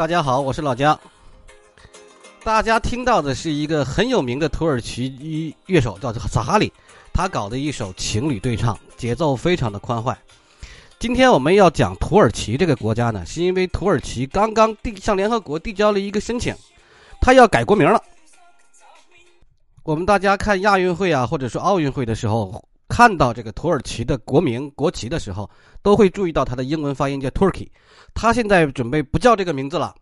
大家好，我是老姜。大家听到的是一个很有名的土耳其乐手，叫萨哈里，他搞的一首情侣对唱，节奏非常的欢快。今天我们要讲土耳其这个国家呢，是因为土耳其刚刚递向联合国递交了一个申请，他要改国名了。我们大家看亚运会啊，或者说奥运会的时候，看到这个土耳其的国名国旗的时候，都会注意到它的英文发音叫 Turkey。他现在准备不叫这个名字了，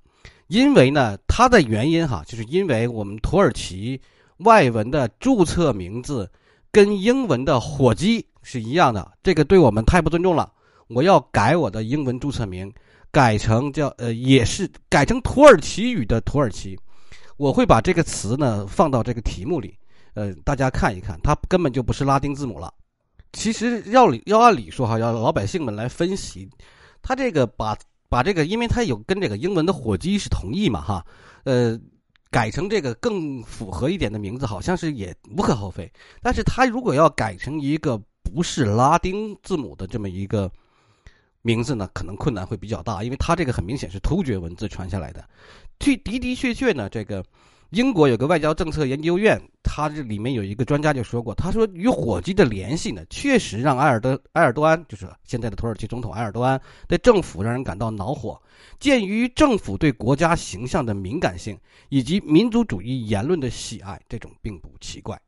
因为呢，它的原因哈，就是因为我们土耳其外文的注册名字跟英文的火鸡是一样的，这个对我们太不尊重了。我要改我的英文注册名，改成叫呃，也是改成土耳其语的土耳其。我会把这个词呢放到这个题目里，呃，大家看一看，它根本就不是拉丁字母了。其实要理要按理说哈，要老百姓们来分析，他这个把。把这个，因为它有跟这个英文的火鸡是同义嘛，哈，呃，改成这个更符合一点的名字，好像是也无可厚非。但是它如果要改成一个不是拉丁字母的这么一个名字呢，可能困难会比较大，因为它这个很明显是突厥文字传下来的。去的的确确呢，这个。英国有个外交政策研究院，它这里面有一个专家就说过，他说与火鸡的联系呢，确实让埃尔德埃尔多安，就是现在的土耳其总统埃尔多安的政府让人感到恼火。鉴于政府对国家形象的敏感性以及民族主义言论的喜爱，这种并不奇怪。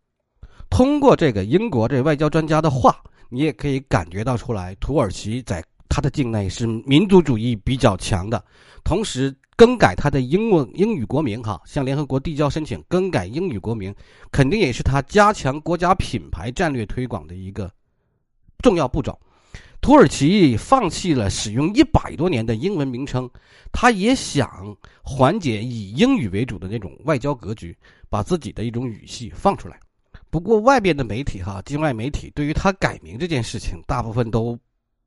通过这个英国这外交专家的话，你也可以感觉到出来，土耳其在他的境内是民族主义比较强的，同时。更改他的英文英语国名，哈，向联合国递交申请更改英语国名，肯定也是他加强国家品牌战略推广的一个重要步骤。土耳其放弃了使用一百多年的英文名称，他也想缓解以英语为主的那种外交格局，把自己的一种语系放出来。不过，外边的媒体，哈，境外媒体对于他改名这件事情，大部分都。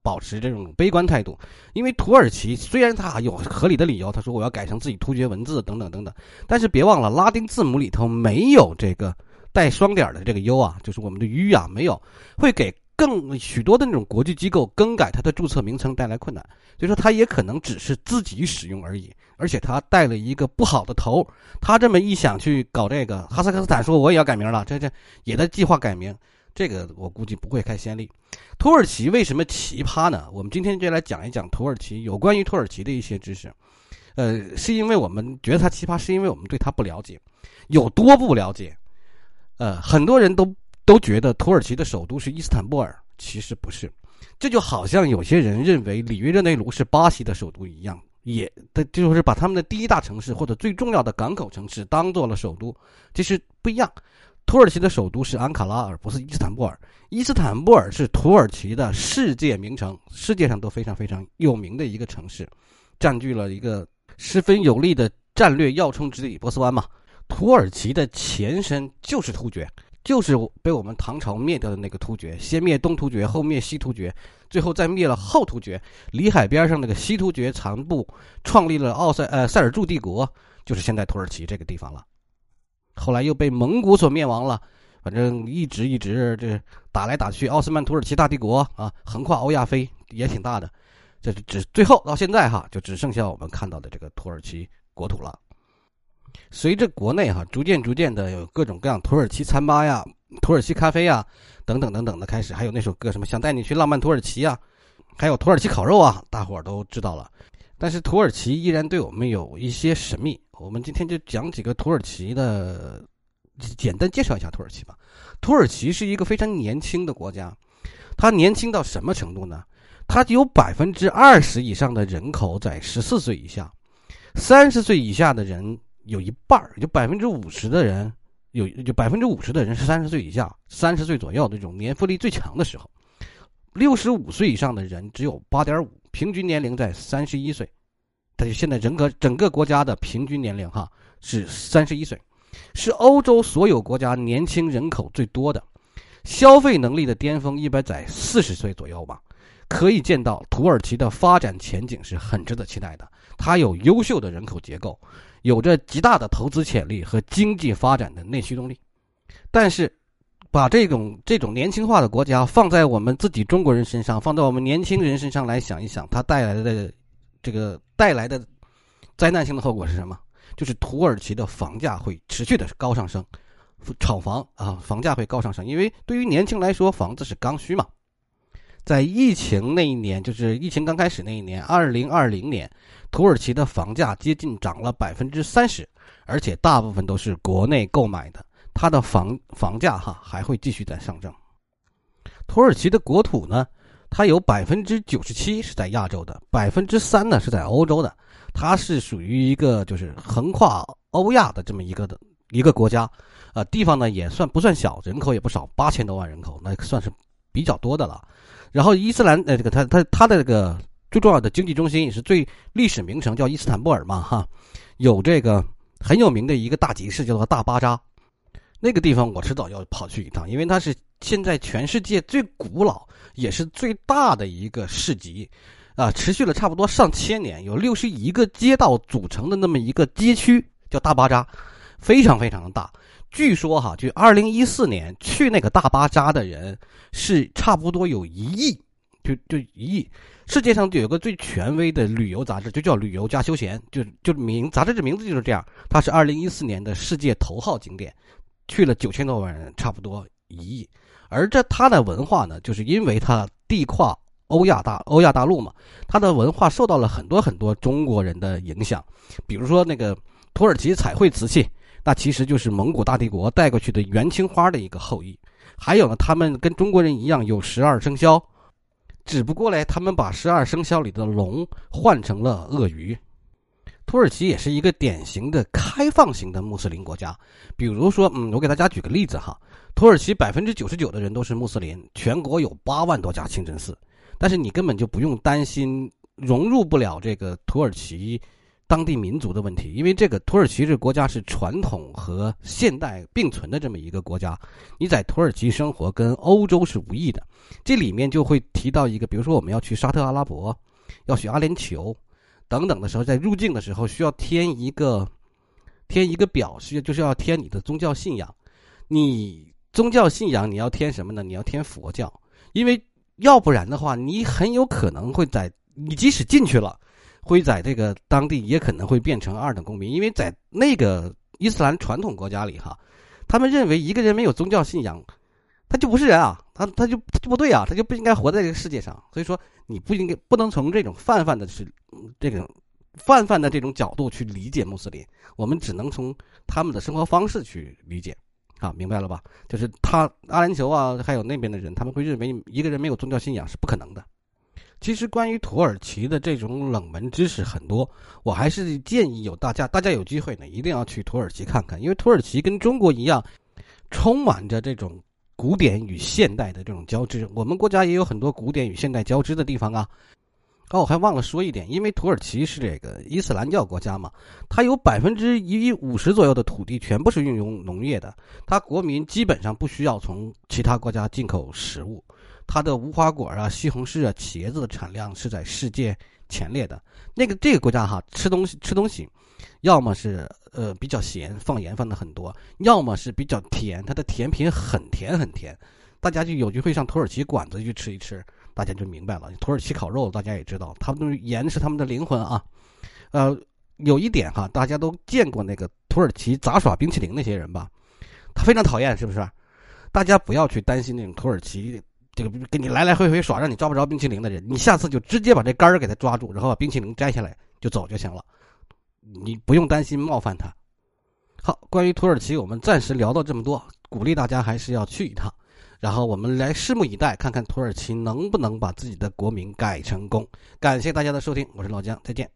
保持这种悲观态度，因为土耳其虽然它有合理的理由，他说我要改成自己突厥文字等等等等，但是别忘了拉丁字母里头没有这个带双点的这个 U 啊，就是我们的 U 啊，没有，会给更许多的那种国际机构更改它的注册名称带来困难，所以说它也可能只是自己使用而已，而且它带了一个不好的头，他这么一想去搞这个，哈萨克斯坦说我也要改名了，这这也在计划改名。这个我估计不会开先例。土耳其为什么奇葩呢？我们今天就来讲一讲土耳其有关于土耳其的一些知识。呃，是因为我们觉得它奇葩，是因为我们对它不了解，有多不了解？呃，很多人都都觉得土耳其的首都是伊斯坦布尔，其实不是。这就好像有些人认为里约热内卢是巴西的首都一样，也的就是把他们的第一大城市或者最重要的港口城市当做了首都，其实不一样。土耳其的首都是安卡拉，而不是伊斯坦布尔。伊斯坦布尔是土耳其的世界名城，世界上都非常非常有名的一个城市，占据了一个十分有利的战略要冲之地——波斯湾嘛。土耳其的前身就是突厥，就是被我们唐朝灭掉的那个突厥，先灭东突厥，后灭西突厥，最后再灭了后突厥。里海边上那个西突厥残部，创立了奥塞呃塞尔柱帝国，就是现在土耳其这个地方了。后来又被蒙古所灭亡了，反正一直一直这打来打去，奥斯曼土耳其大帝国啊，横跨欧亚非也挺大的，这只最后到现在哈，就只剩下我们看到的这个土耳其国土了。随着国内哈逐渐逐渐的有各种各样土耳其餐吧呀、土耳其咖啡呀等等等等的开始，还有那首歌什么想带你去浪漫土耳其啊，还有土耳其烤肉啊，大伙儿都知道了。但是土耳其依然对我们有一些神秘。我们今天就讲几个土耳其的，简单介绍一下土耳其吧。土耳其是一个非常年轻的国家，它年轻到什么程度呢？它有百分之二十以上的人口在十四岁以下，三十岁以下的人有一半儿，就百分之五十的人有，就百分之五十的人是三十岁以下，三十岁左右这种年富力最强的时候。六十五岁以上的人只有八点五，平均年龄在三十一岁。但是现在人格整个国家的平均年龄哈是三十一岁，是欧洲所有国家年轻人口最多的，消费能力的巅峰一般在四十岁左右吧。可以见到土耳其的发展前景是很值得期待的。它有优秀的人口结构，有着极大的投资潜力和经济发展的内驱动力。但是，把这种这种年轻化的国家放在我们自己中国人身上，放在我们年轻人身上来想一想，它带来的。这个带来的灾难性的后果是什么？就是土耳其的房价会持续的高上升，炒房啊，房价会高上升。因为对于年轻来说，房子是刚需嘛。在疫情那一年，就是疫情刚开始那一年，二零二零年，土耳其的房价接近涨了百分之三十，而且大部分都是国内购买的，它的房房价哈还会继续在上涨。土耳其的国土呢，它有百分之九十七是在亚洲的，百分之三呢是在欧洲的，它是属于一个就是横跨欧亚的这么一个的一个国家，呃，地方呢也算不算小，人口也不少，八千多万人口，那算是比较多的了。然后伊斯兰呃，这个它它它的这个最重要的经济中心也是最历史名城，叫伊斯坦布尔嘛哈，有这个很有名的一个大集市叫做大巴扎，那个地方我迟早要跑去一趟，因为它是现在全世界最古老也是最大的一个市集，啊，持续了差不多上千年，有六十一个街道组成的那么一个街区叫大巴扎，非常非常的大。据说哈，就二零一四年去那个大巴扎的人是差不多有一亿，就就一亿。世界上就有个最权威的旅游杂志，就叫《旅游加休闲》，就就名杂志的名字就是这样。它是二零一四年的世界头号景点，去了九千多万人，差不多一亿。而这它的文化呢，就是因为它地跨欧亚大欧亚大陆嘛，它的文化受到了很多很多中国人的影响，比如说那个土耳其彩绘瓷器。那其实就是蒙古大帝国带过去的元青花的一个后裔，还有呢，他们跟中国人一样有十二生肖，只不过嘞，他们把十二生肖里的龙换成了鳄鱼。土耳其也是一个典型的开放型的穆斯林国家，比如说，嗯，我给大家举个例子哈，土耳其百分之九十九的人都是穆斯林，全国有八万多家清真寺，但是你根本就不用担心融入不了这个土耳其。当地民族的问题，因为这个土耳其这国家是传统和现代并存的这么一个国家，你在土耳其生活跟欧洲是无异的。这里面就会提到一个，比如说我们要去沙特阿拉伯，要去阿联酋等等的时候，在入境的时候需要填一个填一个表，需就是要填你的宗教信仰。你宗教信仰你要填什么呢？你要填佛教，因为要不然的话，你很有可能会在你即使进去了。会在这个当地也可能会变成二等公民，因为在那个伊斯兰传统国家里，哈，他们认为一个人没有宗教信仰，他就不是人啊，他他就就不对啊，他就不应该活在这个世界上。所以说，你不应该不能从这种泛泛的是这种泛泛的这种角度去理解穆斯林，我们只能从他们的生活方式去理解，啊，明白了吧？就是他阿联酋啊，还有那边的人，他们会认为一个人没有宗教信仰是不可能的。其实关于土耳其的这种冷门知识很多，我还是建议有大家，大家有机会呢，一定要去土耳其看看，因为土耳其跟中国一样，充满着这种古典与现代的这种交织。我们国家也有很多古典与现代交织的地方啊。哦，我还忘了说一点，因为土耳其是这个伊斯兰教国家嘛，它有百分之一五十左右的土地全部是运用农业的，它国民基本上不需要从其他国家进口食物。它的无花果啊、西红柿啊、茄子的产量是在世界前列的。那个这个国家哈，吃东西吃东西，要么是呃比较咸，放盐放的很多；要么是比较甜，它的甜品很甜很甜。大家就有机会上土耳其馆子去吃一吃，大家就明白了。土耳其烤肉大家也知道，他们都是盐是他们的灵魂啊。呃，有一点哈，大家都见过那个土耳其杂耍冰淇淋那些人吧？他非常讨厌，是不是？大家不要去担心那种土耳其。这个给你来来回回耍，让你抓不着冰淇淋的人，你下次就直接把这杆儿给他抓住，然后把冰淇淋摘下来就走就行了，你不用担心冒犯他。好，关于土耳其，我们暂时聊到这么多，鼓励大家还是要去一趟，然后我们来拭目以待，看看土耳其能不能把自己的国名改成功。感谢大家的收听，我是老姜，再见。